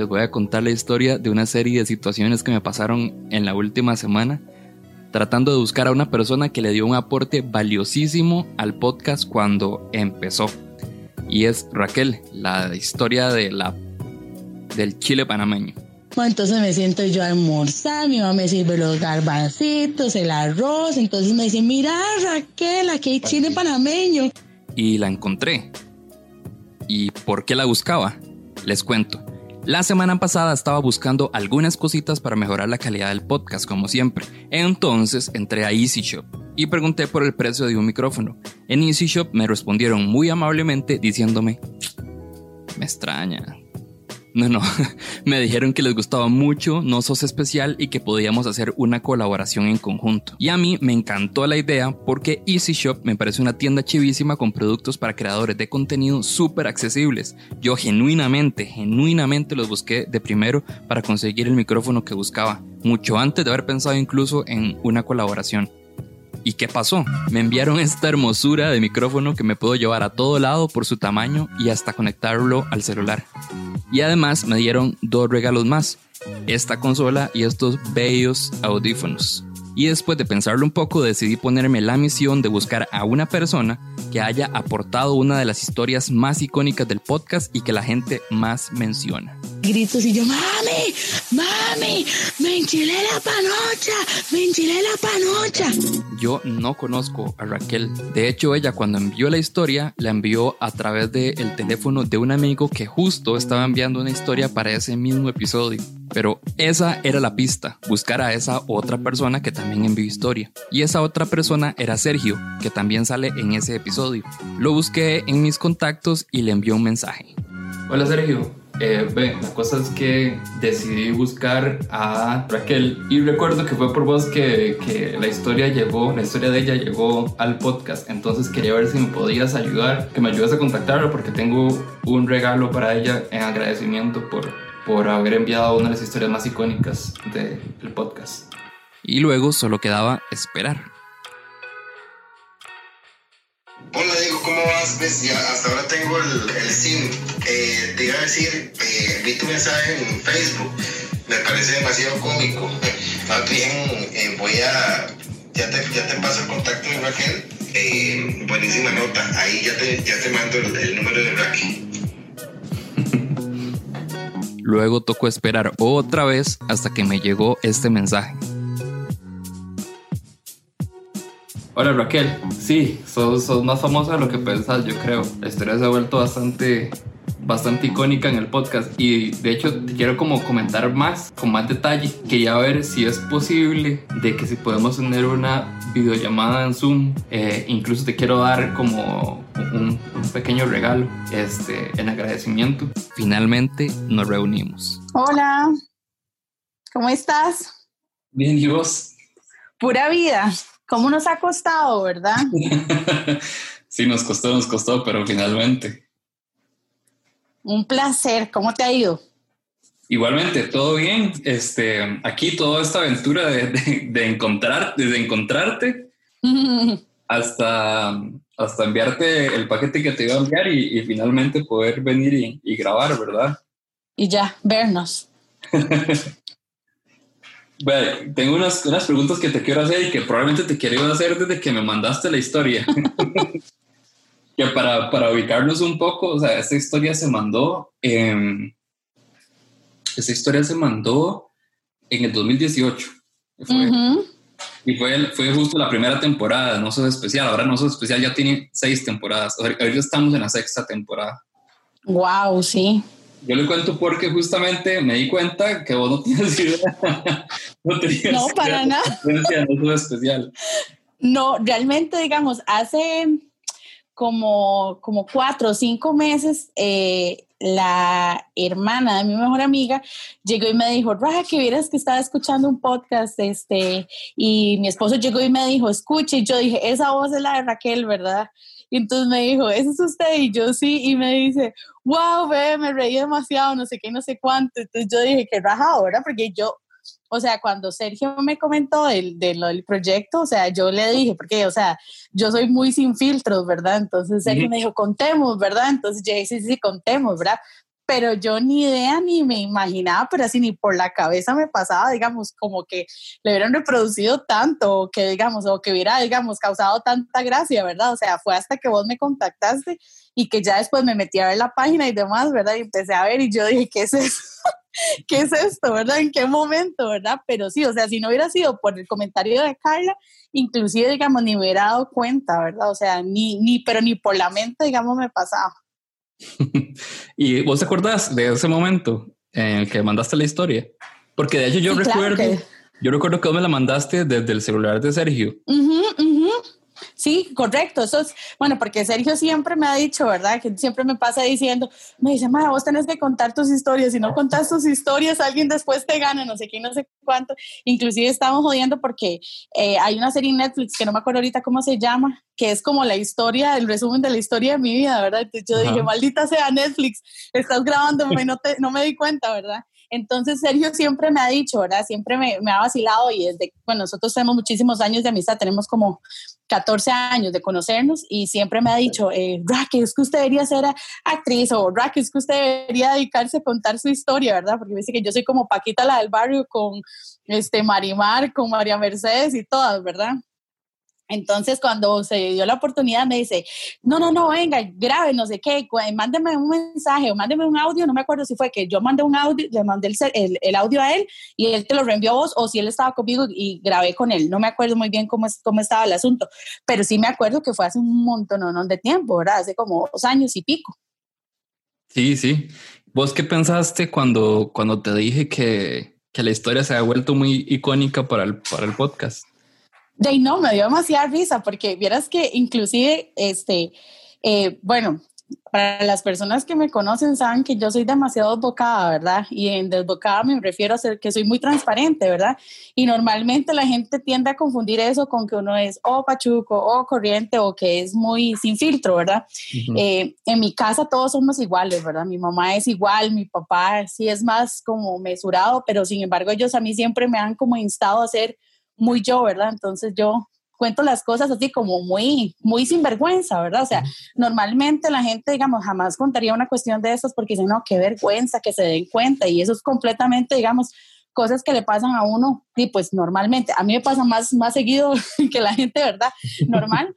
les voy a contar la historia de una serie de situaciones que me pasaron en la última semana, tratando de buscar a una persona que le dio un aporte valiosísimo al podcast cuando empezó. Y es Raquel, la historia de la, del chile panameño. Entonces me siento yo a almorzar, mi mamá me sirve los garbancitos, el arroz, entonces me dice, mira Raquel, aquí hay chile panameño. Y la encontré. ¿Y por qué la buscaba? Les cuento. La semana pasada estaba buscando algunas cositas para mejorar la calidad del podcast, como siempre. Entonces entré a Easy Shop y pregunté por el precio de un micrófono. En Easy Shop me respondieron muy amablemente diciéndome, me extraña, no, no, me dijeron que les gustaba mucho No Sos Especial y que podíamos hacer una colaboración en conjunto. Y a mí me encantó la idea porque Easy Shop me parece una tienda chivísima con productos para creadores de contenido súper accesibles. Yo genuinamente, genuinamente los busqué de primero para conseguir el micrófono que buscaba, mucho antes de haber pensado incluso en una colaboración. ¿Y qué pasó? Me enviaron esta hermosura de micrófono que me puedo llevar a todo lado por su tamaño y hasta conectarlo al celular. Y además me dieron dos regalos más, esta consola y estos bellos audífonos. Y después de pensarlo un poco decidí ponerme la misión de buscar a una persona que haya aportado una de las historias más icónicas del podcast y que la gente más menciona. Gritos y yo, mami, mami, me enchilé la panocha, me enchilé la panocha. Yo no conozco a Raquel. De hecho, ella cuando envió la historia, la envió a través del teléfono de un amigo que justo estaba enviando una historia para ese mismo episodio. Pero esa era la pista, buscar a esa otra persona que también envió historia. Y esa otra persona era Sergio, que también sale en ese episodio. Lo busqué en mis contactos y le envió un mensaje. Hola Sergio, eh, la cosa es que decidí buscar a Raquel y recuerdo que fue por vos que, que, la historia llegó, la historia de ella llegó al podcast. Entonces quería ver si me podías ayudar, que me ayudes a contactarla porque tengo un regalo para ella en agradecimiento por, por haber enviado una de las historias más icónicas del podcast. Y luego solo quedaba esperar. Hola Diego, ¿cómo vas? ¿Ves? Ya hasta ahora tengo el, el SIM. Eh, te iba a decir, eh, vi tu mensaje en Facebook, me parece demasiado cómico. Más bien, eh, voy a, ya te, ya te paso el contacto de Raquel. Eh, buenísima nota, ahí ya te, ya te mando el, el número de Raquel. Luego tocó esperar otra vez hasta que me llegó este mensaje. Hola Raquel, sí, sos, sos, más famosa de lo que pensás, yo creo. La historia se ha vuelto bastante, bastante icónica en el podcast y de hecho te quiero como comentar más, con más detalle. Quería ver si es posible de que si podemos tener una videollamada en Zoom. Eh, incluso te quiero dar como un, un, pequeño regalo este, en agradecimiento. Finalmente nos reunimos. Hola, ¿cómo estás? Bien, ¿y vos? Pura vida. ¿Cómo nos ha costado, verdad? sí, nos costó, nos costó, pero finalmente. Un placer. ¿Cómo te ha ido? Igualmente, todo bien. Este, aquí toda esta aventura de, de, de encontrar, desde encontrarte hasta, hasta enviarte el paquete que te iba a enviar y, y finalmente poder venir y, y, grabar, ¿verdad? Y ya, vernos. Bueno, tengo unas, unas preguntas que te quiero hacer y que probablemente te quiero hacer desde que me mandaste la historia. que para, para ubicarnos un poco, o sea, esta historia se mandó, eh, esta historia se mandó en el 2018. Fue, uh -huh. Y fue, fue justo la primera temporada, No Sos Especial. Ahora No Sos Especial ya tiene seis temporadas. Ahorita estamos en la sexta temporada. Wow, sí. Yo le cuento porque justamente me di cuenta que vos no tienes idea. no tenías no, para nada. No especial. No, realmente, digamos, hace como, como cuatro o cinco meses, eh, la hermana de mi mejor amiga llegó y me dijo, Raja, que vieras que estaba escuchando un podcast, este, y mi esposo llegó y me dijo, escuche, y yo dije, esa voz es la de Raquel, ¿verdad? Y entonces me dijo, ¿ese es usted? Y yo sí, y me dice, wow, ve, me reí demasiado, no sé qué, no sé cuánto. Entonces yo dije, qué raja ahora, porque yo, o sea, cuando Sergio me comentó del, del, del, proyecto, o sea, yo le dije, porque, o sea, yo soy muy sin filtros, ¿verdad? Entonces Sergio uh -huh. me dijo, contemos, ¿verdad? Entonces yo dije, sí, sí, contemos, ¿verdad? pero yo ni idea ni me imaginaba, pero así ni por la cabeza me pasaba, digamos, como que le hubieran reproducido tanto, o que digamos, o que hubiera, digamos, causado tanta gracia, ¿verdad? O sea, fue hasta que vos me contactaste y que ya después me metí a ver la página y demás, ¿verdad? Y empecé a ver y yo dije, ¿qué es eso? ¿Qué es esto, verdad? ¿En qué momento, verdad? Pero sí, o sea, si no hubiera sido por el comentario de Carla, inclusive, digamos, ni me hubiera dado cuenta, ¿verdad? O sea, ni, ni, pero ni por la mente, digamos, me pasaba. ¿Y vos te acordás de ese momento en el que mandaste la historia? Porque de hecho yo recuerdo, yo recuerdo que vos me la mandaste desde el celular de Sergio. Sí, correcto. Eso es, bueno, porque Sergio siempre me ha dicho, ¿verdad? Que siempre me pasa diciendo, me dice, ma, vos tenés que contar tus historias. Si no contas tus historias, alguien después te gana, no sé qué, no sé cuánto. Inclusive estamos jodiendo porque eh, hay una serie en Netflix que no me acuerdo ahorita cómo se llama, que es como la historia, el resumen de la historia de mi vida, ¿verdad? Entonces yo dije, maldita sea Netflix, estás grabando, y no, te, no me di cuenta, ¿verdad? Entonces Sergio siempre me ha dicho, ¿verdad? Siempre me, me, ha vacilado y desde, bueno, nosotros tenemos muchísimos años de amistad, tenemos como 14 años de conocernos y siempre me ha dicho, eh, Raquel, es que usted debería ser actriz o Raquel, es que usted debería dedicarse a contar su historia, ¿verdad? Porque me dice que yo soy como Paquita la del barrio con este Marimar, con María Mercedes y todas, ¿verdad? Entonces, cuando se dio la oportunidad, me dice, no, no, no, venga, grabe, no sé qué, mándeme un mensaje o mándeme un audio, no me acuerdo si fue que yo mandé un audio, le mandé el, el, audio a él y él te lo reenvió a vos o si él estaba conmigo y grabé con él. No me acuerdo muy bien cómo, cómo estaba el asunto, pero sí me acuerdo que fue hace un montón de tiempo, ¿verdad? Hace como dos años y pico. Sí, sí. ¿Vos qué pensaste cuando, cuando te dije que, que la historia se ha vuelto muy icónica para el, para el podcast? De no, me dio demasiada risa porque vieras que inclusive, este, eh, bueno, para las personas que me conocen saben que yo soy demasiado desbocada, ¿verdad? Y en desbocada me refiero a ser que soy muy transparente, ¿verdad? Y normalmente la gente tiende a confundir eso con que uno es o pachuco o corriente o que es muy sin filtro, ¿verdad? Eh, en mi casa todos somos iguales, ¿verdad? Mi mamá es igual, mi papá sí es más como mesurado, pero sin embargo ellos a mí siempre me han como instado a ser muy yo, ¿verdad? Entonces yo cuento las cosas así como muy, muy sinvergüenza, ¿verdad? O sea, normalmente la gente, digamos, jamás contaría una cuestión de esas porque dicen, no, qué vergüenza que se den cuenta y eso es completamente, digamos, cosas que le pasan a uno y pues normalmente, a mí me pasa más, más seguido que la gente, ¿verdad? Normal,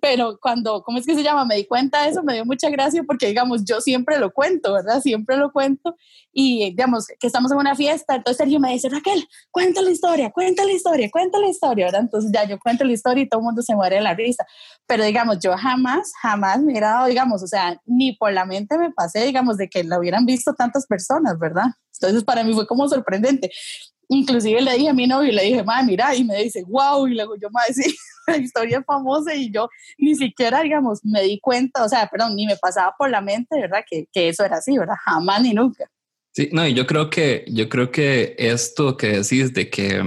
pero cuando, ¿cómo es que se llama? Me di cuenta de eso, me dio mucha gracia porque, digamos, yo siempre lo cuento, ¿verdad? Siempre lo cuento y, digamos, que estamos en una fiesta, entonces Sergio me dice, Raquel, cuenta la historia, cuenta la historia, cuenta la historia, ¿verdad? Entonces ya yo cuento la historia y todo el mundo se muere de la risa, pero, digamos, yo jamás, jamás me he dado, digamos, o sea, ni por la mente me pasé, digamos, de que la hubieran visto tantas personas, ¿verdad? Entonces para mí fue como sorprendente. Inclusive le dije a mi novio, le dije, madre, mira, y me dice, wow, y luego yo, madre, sí, la historia famosa y yo ni siquiera, digamos, me di cuenta, o sea, perdón, ni me pasaba por la mente, ¿verdad? Que, que eso era así, ¿verdad? Jamás ni nunca. Sí, no, y yo creo que, yo creo que esto que decís de que,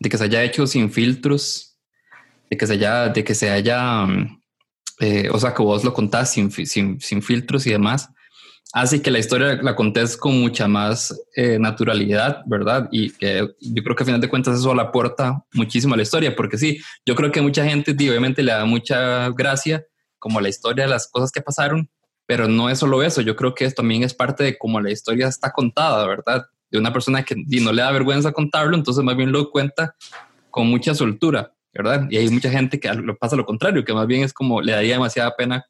de que se haya hecho sin filtros, de que se haya, de que se haya, eh, o sea, que vos lo contás sin, sin, sin filtros y demás, hace que la historia la contés con mucha más eh, naturalidad, ¿verdad? Y yo creo que a final de cuentas eso le aporta muchísimo a la historia, porque sí, yo creo que mucha gente obviamente le da mucha gracia como la historia de las cosas que pasaron, pero no es solo eso, yo creo que eso también es parte de cómo la historia está contada, ¿verdad? De una persona que no le da vergüenza contarlo, entonces más bien lo cuenta con mucha soltura, ¿verdad? Y hay mucha gente que lo pasa lo contrario, que más bien es como le daría demasiada pena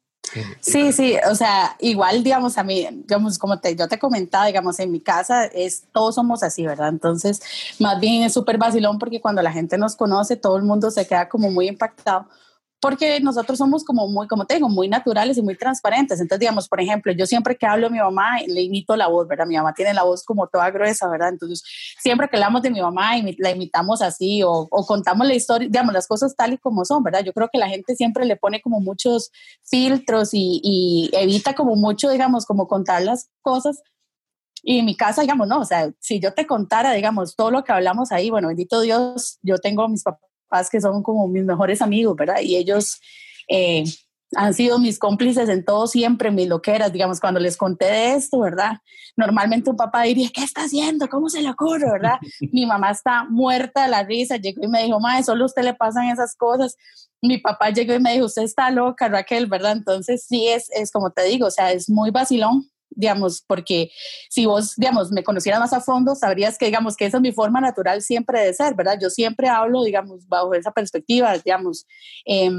Sí, sí, o sea, igual, digamos, a mí, digamos, como te, yo te comentaba, digamos, en mi casa es, todos somos así, ¿verdad? Entonces, más bien es súper vacilón porque cuando la gente nos conoce, todo el mundo se queda como muy impactado porque nosotros somos como muy, como te digo, muy naturales y muy transparentes. Entonces, digamos, por ejemplo, yo siempre que hablo a mi mamá, le imito la voz, ¿verdad? Mi mamá tiene la voz como toda gruesa, ¿verdad? Entonces, siempre que hablamos de mi mamá, la imitamos así o, o, contamos la historia, digamos, las cosas tal y como son, ¿verdad? Yo creo que la gente siempre le pone como muchos filtros y, y evita como mucho, digamos, como contar las cosas. Y en mi casa, digamos, no, o sea, si yo te contara, digamos, todo lo que hablamos ahí, bueno, bendito Dios, yo tengo a mis papás que son como mis mejores amigos, ¿verdad? Y ellos eh, han sido mis cómplices en todo siempre, mis loqueras, digamos, cuando les conté de esto, ¿verdad? Normalmente un papá diría, ¿qué está haciendo? ¿Cómo se le ocurre, verdad? Mi mamá está muerta de la risa, llegó y me dijo, madre, solo a usted le pasan esas cosas. Mi papá llegó y me dijo, usted está loca, Raquel, ¿verdad? Entonces sí, es, es como te digo, o sea, es muy vacilón digamos, porque si vos, digamos, me conocieras más a fondo, sabrías que, digamos, que esa es mi forma natural siempre de ser, ¿verdad? Yo siempre hablo, digamos, bajo esa perspectiva, digamos, eh,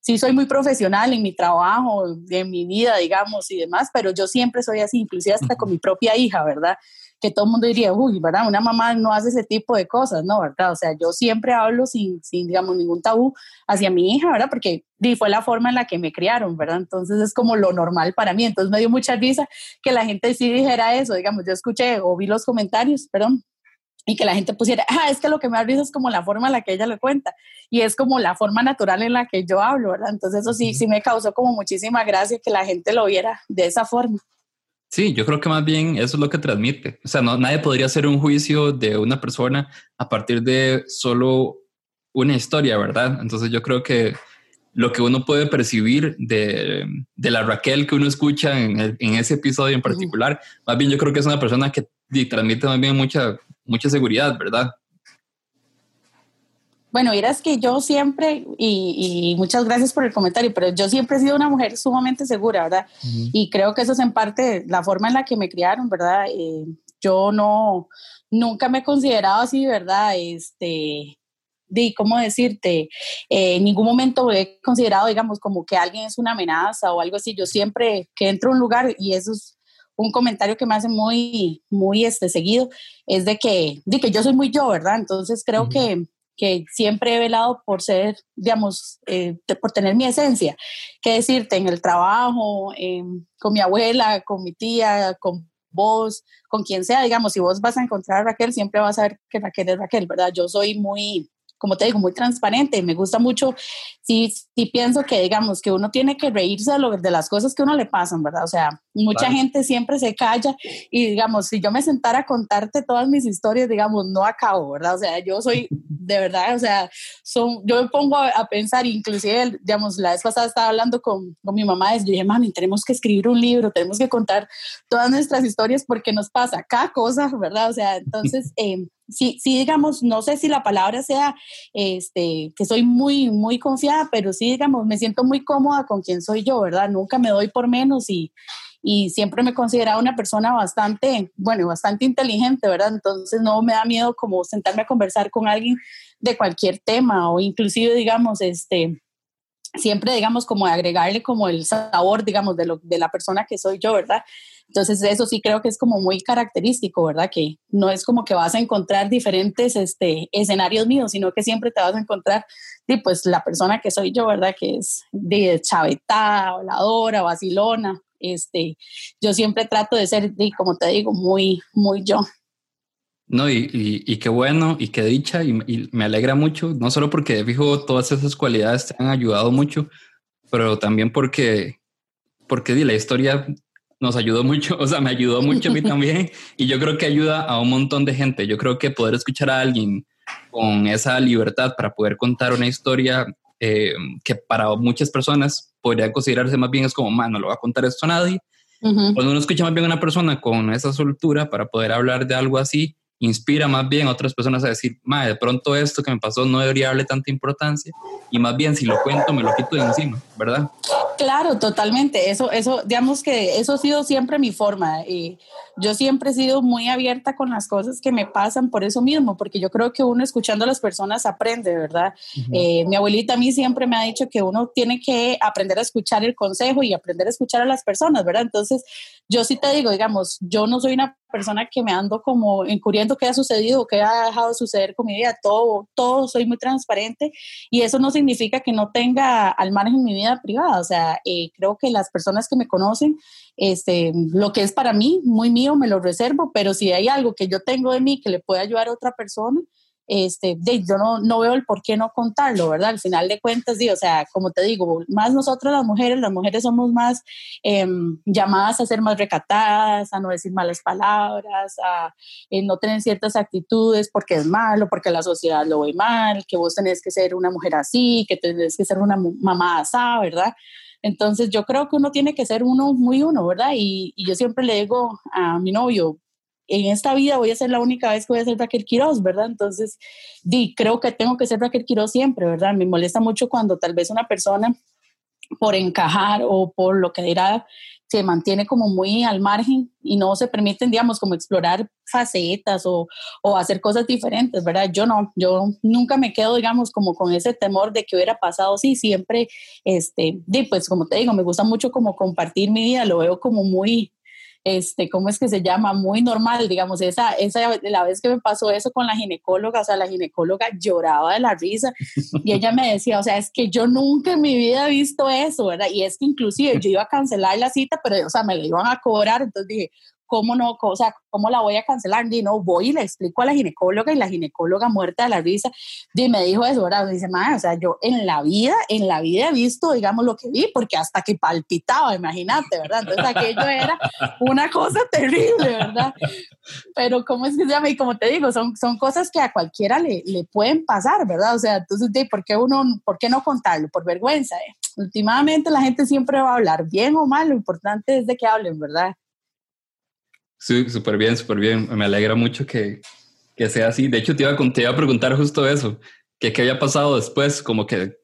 sí soy muy profesional en mi trabajo, en mi vida, digamos, y demás, pero yo siempre soy así, inclusive hasta con mi propia hija, ¿verdad? Que todo el mundo diría, uy, ¿verdad? Una mamá no hace ese tipo de cosas, ¿no? ¿Verdad? O sea, yo siempre hablo sin, sin digamos, ningún tabú hacia mi hija, ¿verdad? Porque fue la forma en la que me criaron, ¿verdad? Entonces es como lo normal para mí. Entonces me dio mucha risa que la gente sí dijera eso, digamos, yo escuché o vi los comentarios, perdón, y que la gente pusiera, ah, es que lo que me ha visto es como la forma en la que ella lo cuenta y es como la forma natural en la que yo hablo, ¿verdad? Entonces eso sí, sí me causó como muchísima gracia que la gente lo viera de esa forma. Sí, yo creo que más bien eso es lo que transmite. O sea, no, nadie podría hacer un juicio de una persona a partir de solo una historia, ¿verdad? Entonces yo creo que lo que uno puede percibir de, de la Raquel que uno escucha en, en, ese episodio en particular, más bien yo creo que es una persona que transmite más bien mucha mucha seguridad, ¿verdad? Bueno, miras que yo siempre, y, muchas gracias por el comentario, pero yo siempre he sido una mujer sumamente segura, ¿verdad? Y creo que eso es en parte la forma en la que me criaron, ¿verdad? Eh, yo no, nunca me he considerado así, ¿verdad? Este, de, ¿cómo decirte? Eh, en ningún momento he considerado, digamos, como que alguien es una amenaza o algo así. Yo siempre que entro a un lugar, y eso es un comentario que me hace muy, muy este, seguido, es de que, de que yo soy muy yo, ¿verdad? Entonces creo que, que siempre he velado por ser, digamos, eh, por tener mi esencia. ¿Qué decirte? En el trabajo, con mi abuela, con mi tía, con vos, con quien sea, digamos, si vos vas a encontrar a Raquel, siempre vas a ver que Raquel es Raquel, ¿verdad? Yo soy muy, como te digo, muy transparente. Me gusta mucho, sí, sí pienso que, digamos, que uno tiene que reírse de, lo, de las cosas que a uno le pasan, ¿verdad? O sea, mucha gente siempre se calla y, digamos, si yo me sentara a contarte todas mis historias, digamos, no acabo, ¿verdad? O sea, yo soy, de verdad, o sea, son, yo me pongo a, pensar, inclusive, digamos, la vez pasada estaba hablando con, con mi mamá, y dije, mami, tenemos que escribir un libro, tenemos que contar todas nuestras historias porque nos pasa cada cosa, ¿verdad? O sea, entonces... Eh, sí, sí, digamos, no sé si la palabra sea, este, que soy muy, muy confiada, pero sí, digamos, me siento muy cómoda con quien soy yo, ¿verdad? Nunca me doy por menos y, y siempre me he considerado una persona bastante, bueno, bastante inteligente, ¿verdad? Entonces no me da miedo como sentarme a conversar con alguien de cualquier tema o inclusive, digamos, este, siempre, digamos, como agregarle como el sabor, digamos, de, lo, de la persona que soy yo, ¿verdad? Entonces eso sí creo que es como muy característico, ¿verdad? Que no es como que vas a encontrar diferentes este, escenarios míos, sino que siempre te vas a encontrar, y pues la persona que soy yo, ¿verdad? Que es de chavetada, habladora, vacilona. Este, yo siempre trato de ser, como te digo, muy, muy yo. No, y, y, qué bueno y qué dicha y, y, me alegra mucho, no solo porque fijo todas esas cualidades te han ayudado mucho, pero también porque, porque la historia nos ayudó mucho, o sea, me ayudó mucho a mí también y yo creo que ayuda a un montón de gente. Yo creo que poder escuchar a alguien con esa libertad para poder contar una historia eh, que para muchas personas podría considerarse más bien es como, man, no lo va a contar esto a nadie. Cuando uno escucha más bien a una persona con esa soltura para poder hablar de algo así, inspira más bien a otras personas a decir, ma, de pronto esto que me pasó no debería darle tanta importancia y más bien si lo cuento me lo quito de encima, ¿verdad? Claro, totalmente. Eso, eso, digamos que eso ha sido siempre mi forma. Y yo siempre he sido muy abierta con las cosas que me pasan por eso mismo, porque yo creo que uno escuchando a las personas aprende, ¿verdad? Eh, mi abuelita a mí siempre me ha dicho que uno tiene que aprender a escuchar el consejo y aprender a escuchar a las personas, ¿verdad? Entonces, yo sí te digo, digamos, yo no soy una persona que me ando como encubriendo qué ha sucedido, qué ha dejado de suceder con mi vida, todo, todo soy muy transparente y eso no significa que no tenga al margen mi vida privada, o sea, eh, creo que las personas que me conocen, este, lo que es para mí, muy mío, me lo reservo, pero si hay algo que yo tengo de mí que le puede ayudar a otra persona, este, yo no, no veo el por qué no contarlo, ¿verdad? Al final de cuentas, o sea, como te digo, más nosotros las mujeres, las mujeres somos más em, llamadas a ser más recatadas, a no decir malas palabras, a eh, no tener ciertas actitudes porque es malo, porque la sociedad lo ve mal, que vos tenés que ser una mujer así, que tenés que ser una mamá asá, ¿verdad? Entonces yo creo que uno tiene que ser uno muy uno, ¿verdad? Y, y yo siempre le digo a mi novio, en esta vida voy a ser la única vez que voy a ser Raquel Quiroz, ¿verdad? Entonces, di, creo que tengo que ser Raquel Quiroz siempre, ¿verdad? Me molesta mucho cuando tal vez una persona por encajar o por lo que dirá se mantiene como muy al margen y no se permiten, digamos, como explorar facetas o, hacer cosas diferentes, ¿verdad? Yo no, yo nunca me quedo, digamos, como con ese temor de que hubiera pasado, sí, siempre, este, pues como te digo, me gusta mucho como compartir mi vida, lo veo como muy, este, ¿cómo es que se llama? Muy normal, digamos, esa, esa, la vez que me pasó eso con la ginecóloga, o sea, la ginecóloga lloraba de la risa y ella me decía, o sea, es que yo nunca en mi vida he visto eso, ¿verdad? Y es que inclusive yo iba a cancelar la cita, pero, o sea, me la iban a cobrar, entonces dije, ¿cómo no? O sea, ¿cómo la voy a cancelar? Y no, voy y le explico a la ginecóloga y la ginecóloga muerta de la risa, y me dijo eso, ¿verdad? Me dice, madre, o sea, yo en la vida, en la vida he visto, digamos, lo que vi, porque hasta que palpitaba, imagínate, ¿verdad? Entonces aquello era una cosa terrible, ¿verdad? Pero ¿cómo es que se llama? Y como te digo, son, son cosas que a cualquiera le, le pueden pasar, ¿verdad? O sea, entonces, ¿por qué uno, por qué no contarlo? Por vergüenza, ¿eh? Últimamente la gente siempre va a hablar, bien o mal, lo importante es de que hablen, ¿verdad? Sí, súper bien, súper bien. Me alegra mucho que, que, sea así. De hecho, te iba, a, te iba a preguntar justo eso, que qué había pasado después, como que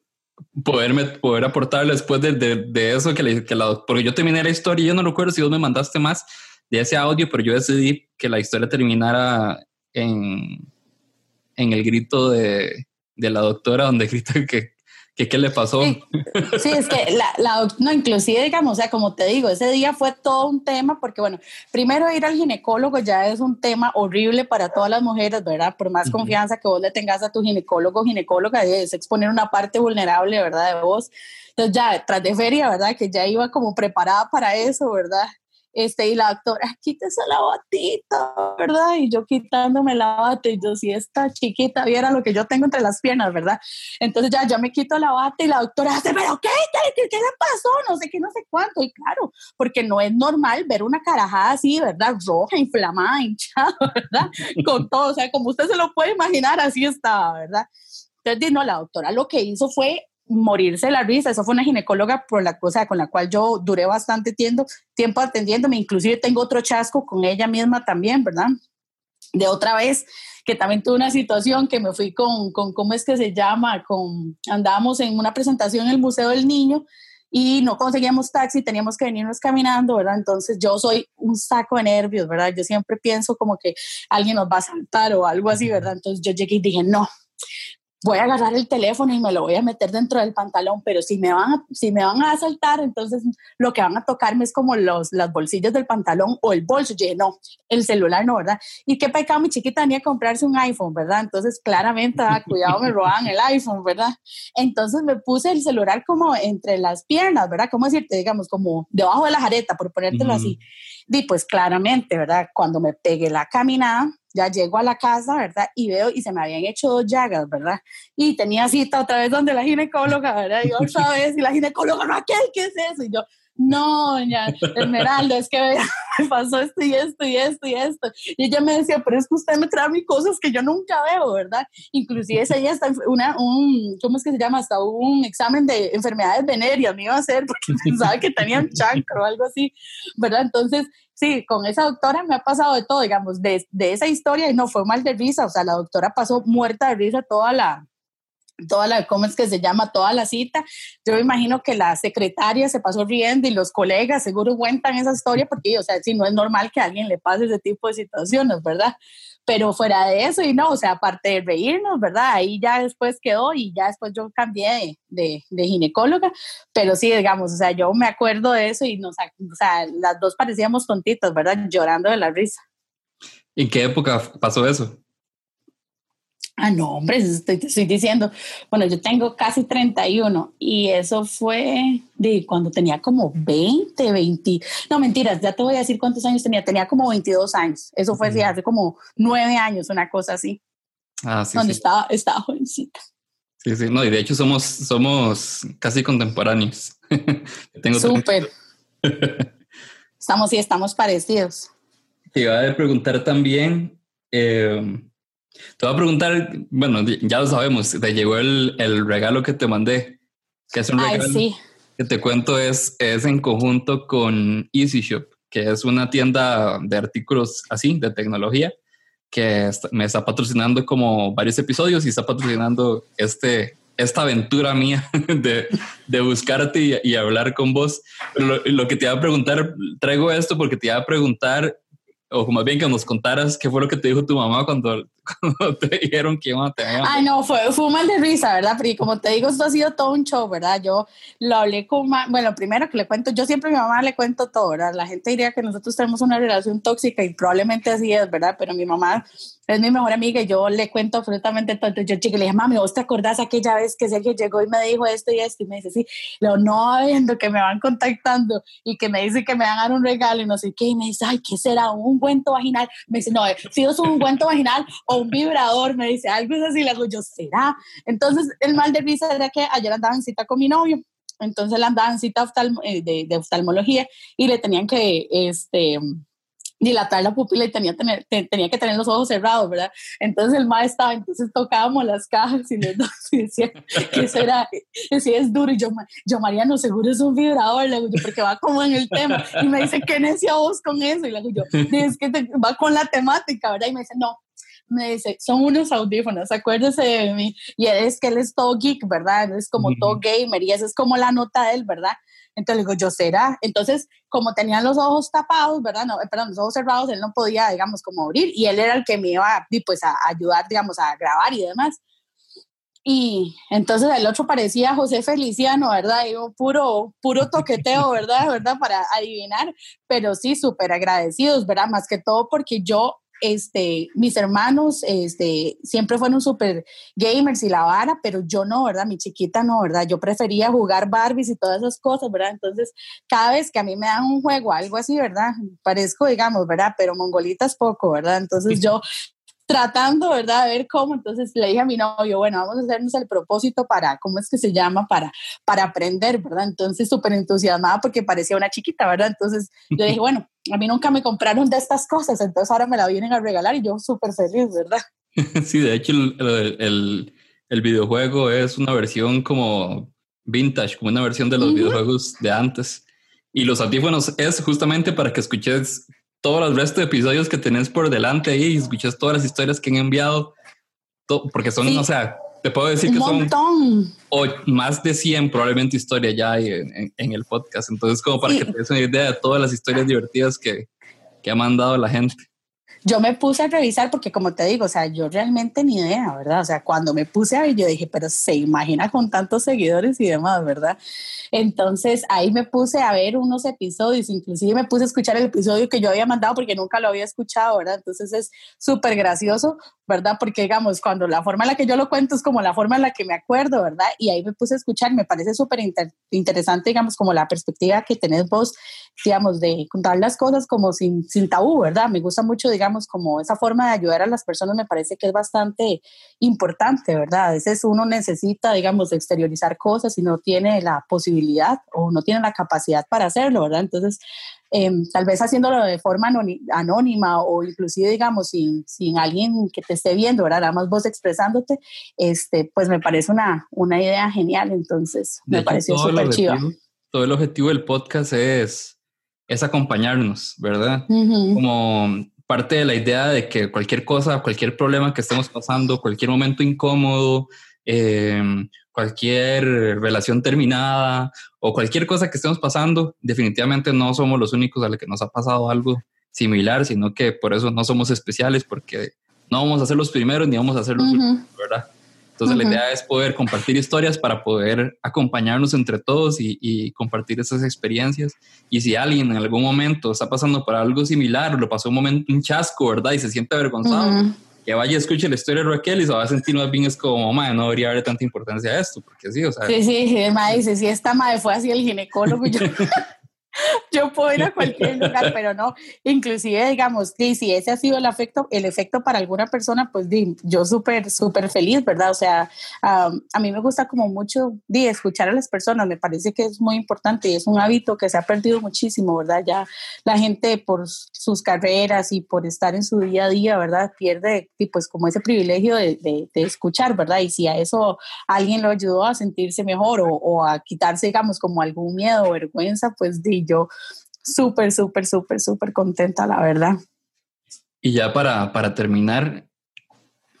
poderme, poder aportarle después de, de, eso que, le, que la, porque yo terminé la historia y yo no recuerdo si vos me mandaste más de ese audio, pero yo decidí que la historia terminara en, en el grito de, de la doctora donde grita que, ¿Qué, ¿Qué, le pasó? Sí, es que la, la, no, inclusive, digamos, o sea, como te digo, ese día fue todo un tema, porque bueno, primero ir al ginecólogo ya es un tema horrible para todas las mujeres, ¿verdad? Por más confianza que vos le tengas a tu ginecólogo, ginecóloga, es exponer una parte vulnerable, ¿verdad? De vos. Entonces ya, tras de feria, ¿verdad? Que ya iba como preparada para eso, ¿verdad? Este, y la doctora, quítese la batita, ¿verdad? Y yo quitándome la bata, y yo, si esta chiquita viera lo que yo tengo entre las piernas, ¿verdad? Entonces ya, yo me quito la bata y la doctora hace, pero ¿qué? ¿Qué, qué, le pasó? No sé qué, no sé cuánto. Y claro, porque no es normal ver una carajada así, ¿verdad? Roja, inflamada, hinchada, ¿verdad? Con todo, o sea, como usted se lo puede imaginar, así estaba, ¿verdad? Entonces, no, la doctora lo que hizo fue morirse la risa. Eso fue una ginecóloga por la cosa con la cual yo duré bastante tiempo, tiempo atendiéndome. Inclusive tengo otro chasco con ella misma también, ¿verdad? De otra vez, que también tuve una situación que me fui con, con ¿cómo es que se llama? Con, andábamos en una presentación en el Museo del Niño y no conseguíamos taxi, teníamos que venirnos caminando, ¿verdad? Entonces yo soy un saco de nervios, ¿verdad? Yo siempre pienso como que alguien nos va a saltar o algo así, ¿verdad? Entonces yo llegué y dije, no, voy a agarrar el teléfono y me lo voy a meter dentro del pantalón, pero si me van a, si me van a asaltar, entonces lo que van a tocarme es como los, las bolsillas del pantalón o el bolso. Yo dije, no, el celular no, ¿verdad? Y qué pecado, mi chiquita tenía que comprarse un iPhone, ¿verdad? Entonces, claramente, ah, cuidado, me robaban el iPhone, ¿verdad? Entonces me puse el celular como entre las piernas, ¿verdad? ¿Cómo decirte? Digamos, como debajo de la jareta, por ponértelo así. Y pues claramente, ¿verdad? Cuando me pegué la caminada, ya llego a la casa, ¿verdad? Y veo, y se me habían hecho dos llagas, ¿verdad? Y tenía cita otra vez donde la ginecóloga, ¿verdad? Y otra vez, y la ginecóloga, Raquel, ¿qué es eso? Y yo, no, doña Esmeralda, es que me pasó esto y esto y esto y esto. Y ella me decía, pero es que usted me trae a mí cosas que yo nunca veo, ¿verdad? Inclusive ese día hasta una, un, ¿cómo es que se llama? Hasta un examen de enfermedades venéreas me iba a hacer porque pensaba que tenía un chancro o algo así, ¿verdad? Entonces, sí, con esa doctora me ha pasado de todo, digamos, de, de esa historia y no fue mal de risa, o sea, la doctora pasó muerta de risa toda la, toda la, ¿cómo es que se llama? Toda la cita. Yo me imagino que la secretaria se pasó riendo y los colegas seguro cuentan esa historia porque, o sea, si no es normal que a alguien le pase ese tipo de situaciones, ¿verdad? Pero fuera de eso, y no, o sea, aparte de reírnos, ¿verdad? Ahí ya después quedó y ya después yo cambié de, de, ginecóloga, pero sí, digamos, o sea, yo me acuerdo de eso y nos, o sea, las dos parecíamos tontitas, ¿verdad? Llorando de la risa. ¿En qué época pasó eso? Ah, no, hombre, estoy, te estoy diciendo. Bueno, yo tengo casi 31 y eso fue de cuando tenía como 20, 20. No, mentiras, ya te voy a decir cuántos años tenía. Tenía como 22 años. Eso fue hace como 9 años, una cosa así. Ah, sí. Donde Estaba, estaba jovencita. Sí, sí, no, y de hecho somos, somos casi contemporáneos. Súper. estamos, sí, estamos parecidos. Te iba a preguntar también. Eh, te voy a preguntar, bueno, ya lo sabemos, te llegó el, el regalo que te mandé, que es un regalo sí. que te cuento es, es en conjunto con Easy Shop, que es una tienda de artículos así, de tecnología, que me está patrocinando como varios episodios y está patrocinando este, esta aventura mía de, de buscarte y, hablar con vos. Lo, lo, que te iba a preguntar, traigo esto porque te iba a preguntar o más bien que nos contaras qué fue lo que te dijo tu mamá cuando, te dijeron que iban a tener. Ay, no, fue, fue un mal de risa, ¿verdad? Porque como te digo, esto ha sido todo un show, ¿verdad? Yo lo hablé con, bueno, primero que le cuento, yo siempre a mi mamá le cuento todo, ¿verdad? La gente diría que nosotros tenemos una relación tóxica y probablemente así es, ¿verdad? Pero mi mamá es mi mejor amiga y yo le cuento absolutamente todo. Yo chico, le dije, mami, ¿vos te acordás aquella vez que que llegó y me dijo esto y esto? Y me dice, sí, lo no viendo que me van contactando y que me dice que me van a dar un regalo y no sé qué. Y me dice, ay, ¿qué será? ¿Un ungüento vaginal? Me dice, no, si es un ungüento vaginal o un vibrador, me dice, algo es así. Le digo, yo, ¿será? Entonces, el mal de risa era que ayer andaba en cita con mi novio. Entonces, le andaba en cita eh, de, de oftalmología y le tenían que, este, dilatar la pupila y tenía, tener, tenía que tener los ojos cerrados, ¿verdad? Entonces el maestro estaba, entonces tocábamos las cajas y, les, y decía que eso era, decía es duro y yo, yo Mariano, seguro es un vibrador, le digo yo, porque va como en el tema y me dice, ¿qué necia vos con eso? Y le digo yo, es que va con la temática, ¿verdad? Y me dice, no, me dice, son unos audífonos, acuérdese de mí. Y es que él es todo geek, ¿verdad? Él es como todo gamer y esa es como la nota de él, ¿verdad? Entonces digo, yo será. Entonces, como tenían los ojos tapados, ¿verdad? No, perdón, los ojos cerrados, él no podía, digamos, como abrir y él era el que me iba pues, a ayudar, digamos, a grabar y demás. Y entonces el otro parecía José Feliciano, ¿verdad? Y puro, puro toqueteo, ¿verdad? ¿verdad? Para adivinar, pero sí, súper agradecidos, ¿verdad? Más que todo porque yo este, mis hermanos este, siempre fueron súper gamers y la vara, pero yo no, ¿verdad? Mi chiquita no, ¿verdad? Yo prefería jugar Barbies y todas esas cosas, ¿verdad? Entonces, cada vez que a mí me dan un juego, algo así, ¿verdad? Parezco, digamos, ¿verdad? Pero mongolitas poco, ¿verdad? Entonces yo tratando, ¿verdad? De ver cómo. Entonces le dije a mi novio, bueno, vamos a hacernos el propósito para, ¿cómo es que se llama? Para, para aprender, ¿verdad? Entonces súper entusiasmada porque parecía una chiquita, ¿verdad? Entonces yo dije, bueno, a mí nunca me compraron de estas cosas, entonces ahora me la vienen a regalar y yo súper feliz, ¿verdad? Sí, de hecho el, el, el, videojuego es una versión como vintage, como una versión de los videojuegos de antes. Y los audífonos es justamente para que escuches todos los restos de episodios que tenés por delante ahí y escuchas todas las historias que han enviado, porque son, o sea, te puedo decir que son o más de 100 probablemente historias ya en, en, el podcast. Entonces, como para que te des una idea de todas las historias divertidas que, que ha mandado la gente yo me puse a revisar porque como te digo, o sea, yo realmente ni idea, ¿verdad? O sea, cuando me puse a ver, yo dije, pero se imagina con tantos seguidores y demás, ¿verdad? Entonces ahí me puse a ver unos episodios, inclusive me puse a escuchar el episodio que yo había mandado porque nunca lo había escuchado, ¿verdad? Entonces es súper gracioso, ¿verdad? Porque digamos, cuando la forma en la que yo lo cuento es como la forma en la que me acuerdo, ¿verdad? Y ahí me puse a escuchar, me parece súper interesante, digamos, como la perspectiva que tenés vos, digamos, de contar las cosas como sin, sin tabú, ¿verdad? Me gusta mucho, digamos, como esa forma de ayudar a las personas me parece que es bastante importante, ¿verdad? A veces uno necesita, digamos, exteriorizar cosas y no tiene la posibilidad o no tiene la capacidad para hacerlo, ¿verdad? Entonces, em, tal vez haciéndolo de forma anónima o inclusive, digamos, sin, sin alguien que te esté viendo, ¿verdad? Nada más vos expresándote, este, pues me parece una, una idea genial, entonces me pareció súper chido. Todo el objetivo del podcast es, es acompañarnos, ¿verdad? Como parte de la idea de que cualquier cosa, cualquier problema que estemos pasando, cualquier momento incómodo, em, cualquier relación terminada o cualquier cosa que estemos pasando, definitivamente no somos los únicos a los que nos ha pasado algo similar, sino que por eso no somos especiales, porque no vamos a ser los primeros ni vamos a ser los últimos, ¿verdad? Entonces la idea es poder compartir historias para poder acompañarnos entre todos y, compartir esas experiencias. Y si alguien en algún momento está pasando por algo similar, lo pasó un momento, un chasco, ¿verdad? Y se siente avergonzado, que vaya y escuche la historia de Raquel y se va a sentir más bien es como, madre, no debería haber tanta importancia a esto, porque sí, o sea. Sí, sí, madre dice, si esta madre fue así el ginecólogo, yo... yo puedo ir a cualquier lugar, pero no, inclusive digamos, si ese ha sido el efecto, el efecto para alguna persona, pues yo súper, súper feliz, ¿verdad? O sea, a mí me gusta como mucho di, escuchar a las personas, me parece que es muy importante y es un hábito que se ha perdido muchísimo, ¿verdad? Ya la gente por sus carreras y por estar en su día a día, ¿verdad? Pierde pues como ese privilegio de, de, escuchar, ¿verdad? Y si a eso alguien lo ayudó a sentirse mejor o, o a quitarse, digamos, como algún miedo o vergüenza, pues di, yo súper, súper, súper, súper contenta, la verdad. Y ya para, para terminar,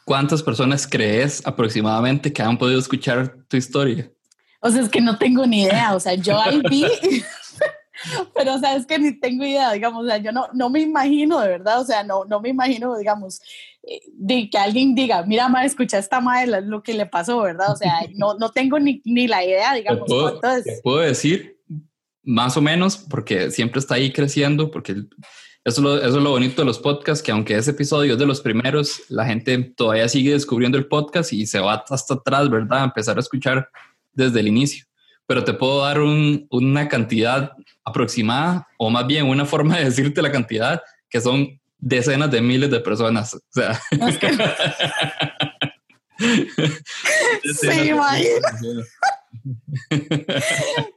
¿cuántas personas crees aproximadamente que han podido escuchar tu historia? O sea, es que no tengo ni idea. O sea, yo ahí vi, pero o sea, es que ni tengo idea, digamos, o sea, yo no, no me imagino de verdad, o sea, no, no me imagino, digamos, eh, de que alguien diga, mira, ma, escucha esta madre lo que le pasó, ¿verdad? O sea, no, no tengo ni, ni la idea, digamos, puedo, cuánto es. puedo decir más o menos, porque siempre está ahí creciendo, porque eso es, lo, eso es lo bonito de los podcasts, que aunque ese episodio es de los primeros, la gente todavía sigue descubriendo el podcast y se va hasta atrás, ¿verdad? A empezar a escuchar desde el inicio. Pero te puedo dar un, una cantidad aproximada, o más bien una forma de decirte la cantidad, que son decenas de miles de personas. O sea. Se imagina.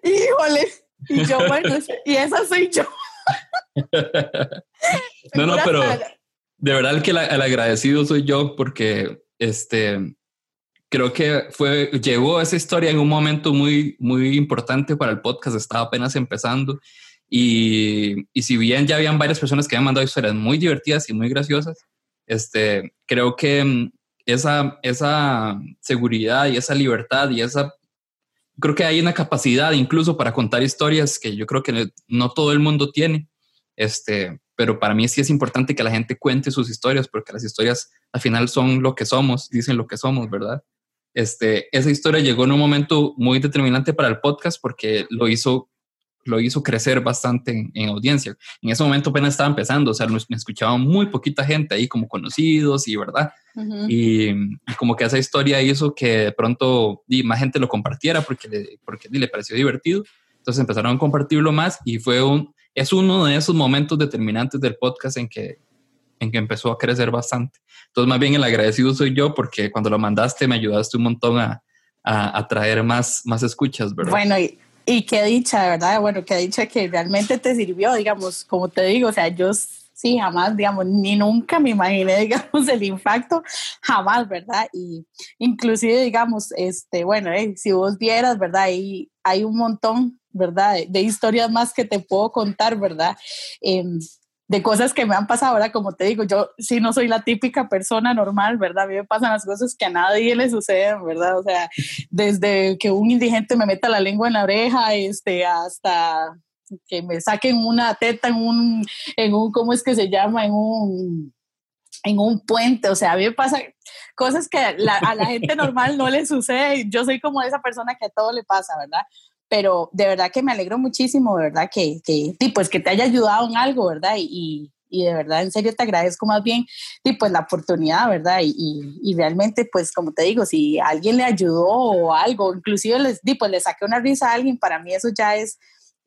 Híjole. Y yo, bueno, y esa soy yo. no, no, pero de verdad que el, el agradecido soy yo porque este creo que fue, llegó esa historia en un momento muy, muy importante para el podcast, estaba apenas empezando. Y, y, si bien ya habían varias personas que habían mandado historias muy divertidas y muy graciosas, este, creo que mm, esa, esa seguridad y esa libertad y esa, creo que hay una capacidad incluso para contar historias que yo creo que no todo el mundo tiene. Este, pero para mí sí es importante que la gente cuente sus historias porque las historias al final son lo que somos, dicen lo que somos, ¿verdad? Este, esa historia llegó en un momento muy determinante para el podcast porque lo hizo, lo hizo crecer bastante en, audiencia. En ese momento apenas estaba empezando, o sea, me escuchaba muy poquita gente ahí como conocidos y verdad. y, como que esa historia hizo que de pronto más gente lo compartiera porque, le, porque le pareció divertido. Entonces empezaron a compartirlo más y fue un, es uno de esos momentos determinantes del podcast en que en que empezó a crecer bastante. Entonces, más bien el agradecido soy yo porque cuando lo mandaste me ayudaste un montón a, a, traer más, más escuchas, ¿verdad? Bueno, y, y qué dicha, ¿verdad? Bueno, qué dicha que realmente te sirvió, digamos, como te digo, o sea, yo sí, jamás, digamos, ni nunca me imaginé, digamos, el impacto, jamás, ¿verdad? Y inclusive, digamos, este, bueno, eh, si vos vieras, ¿verdad? Ahí hay un montón, ¿verdad? De, historias más que te puedo contar, ¿verdad? Eh, de cosas que me han pasado ahora, como te digo, yo sí no soy la típica persona normal, ¿verdad? A mí me pasan las cosas que a nadie le suceden, ¿verdad? O sea, desde que un indigente me meta la lengua en la oreja, este, hasta que me saquen una teta en un, en un, ¿cómo es que se llama? En un, en un puente, o sea, a mí me pasa cosas que a la gente normal no le sucede, yo soy como esa persona que a todo le pasa, ¿verdad? Pero de verdad que me alegro muchísimo, verdad que, que, pues que te haya ayudado en algo, ¿verdad? Y, y de verdad, en serio, te agradezco más bien, y pues la oportunidad, ¿verdad? Y, y, realmente, pues como te digo, si alguien le ayudó o algo, inclusive les, pues le saqué una risa a alguien, para mí eso ya es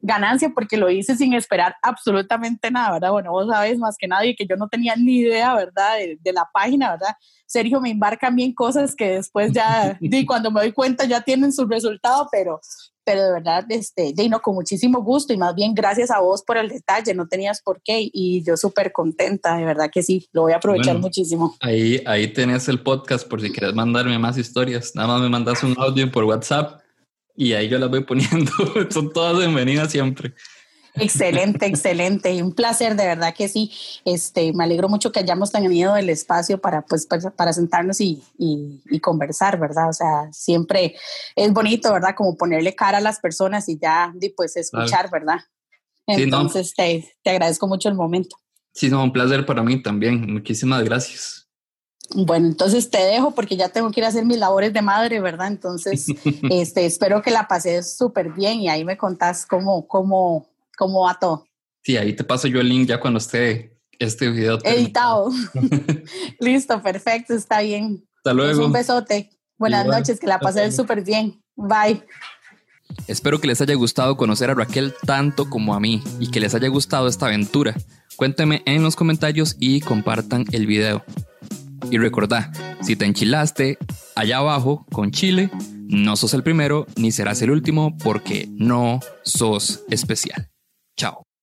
ganancia porque lo hice sin esperar absolutamente nada, ¿verdad? Bueno, vos sabes más que nadie que yo no tenía ni idea, ¿verdad? De, de la página, ¿verdad? Sergio me embarca bien cosas que después ya, y cuando me doy cuenta ya tienen su resultado, pero, pero de verdad, este, Dino, con muchísimo gusto y más bien gracias a vos por el detalle, no tenías por qué y yo súper contenta, de verdad que sí, lo voy a aprovechar muchísimo. Ahí, ahí tenés el podcast por si quieres mandarme más historias, nada más me mandas un audio por WhatsApp y ahí yo las voy poniendo, son todas bienvenidas siempre. Excelente, excelente. Y un placer, de verdad que sí. Este, me alegro mucho que hayamos tenido el espacio para, pues, para, sentarnos y, y, conversar, ¿verdad? O sea, siempre es bonito, ¿verdad? Como ponerle cara a las personas y ya, pues, escuchar, ¿verdad? Entonces, te, te agradezco mucho el momento. Sí, no, un placer para mí también. Muchísimas gracias. Bueno, entonces te dejo porque ya tengo que ir a hacer mis labores de madre, ¿verdad? Entonces, este, espero que la pases súper bien y ahí me contás cómo, cómo, cómo va todo. Sí, ahí te paso yo el link ya cuando esté este video. Editado. Listo, perfecto, está bien. Hasta luego. un besote. Buenas noches, que la pasen súper bien. Bye. Espero que les haya gustado conocer a Raquel tanto como a mí y que les haya gustado esta aventura. Cuéntenme en los comentarios y compartan el video. Y recordá, si te enchilaste allá abajo con chile, no sos el primero ni serás el último porque no sos especial. Ciao.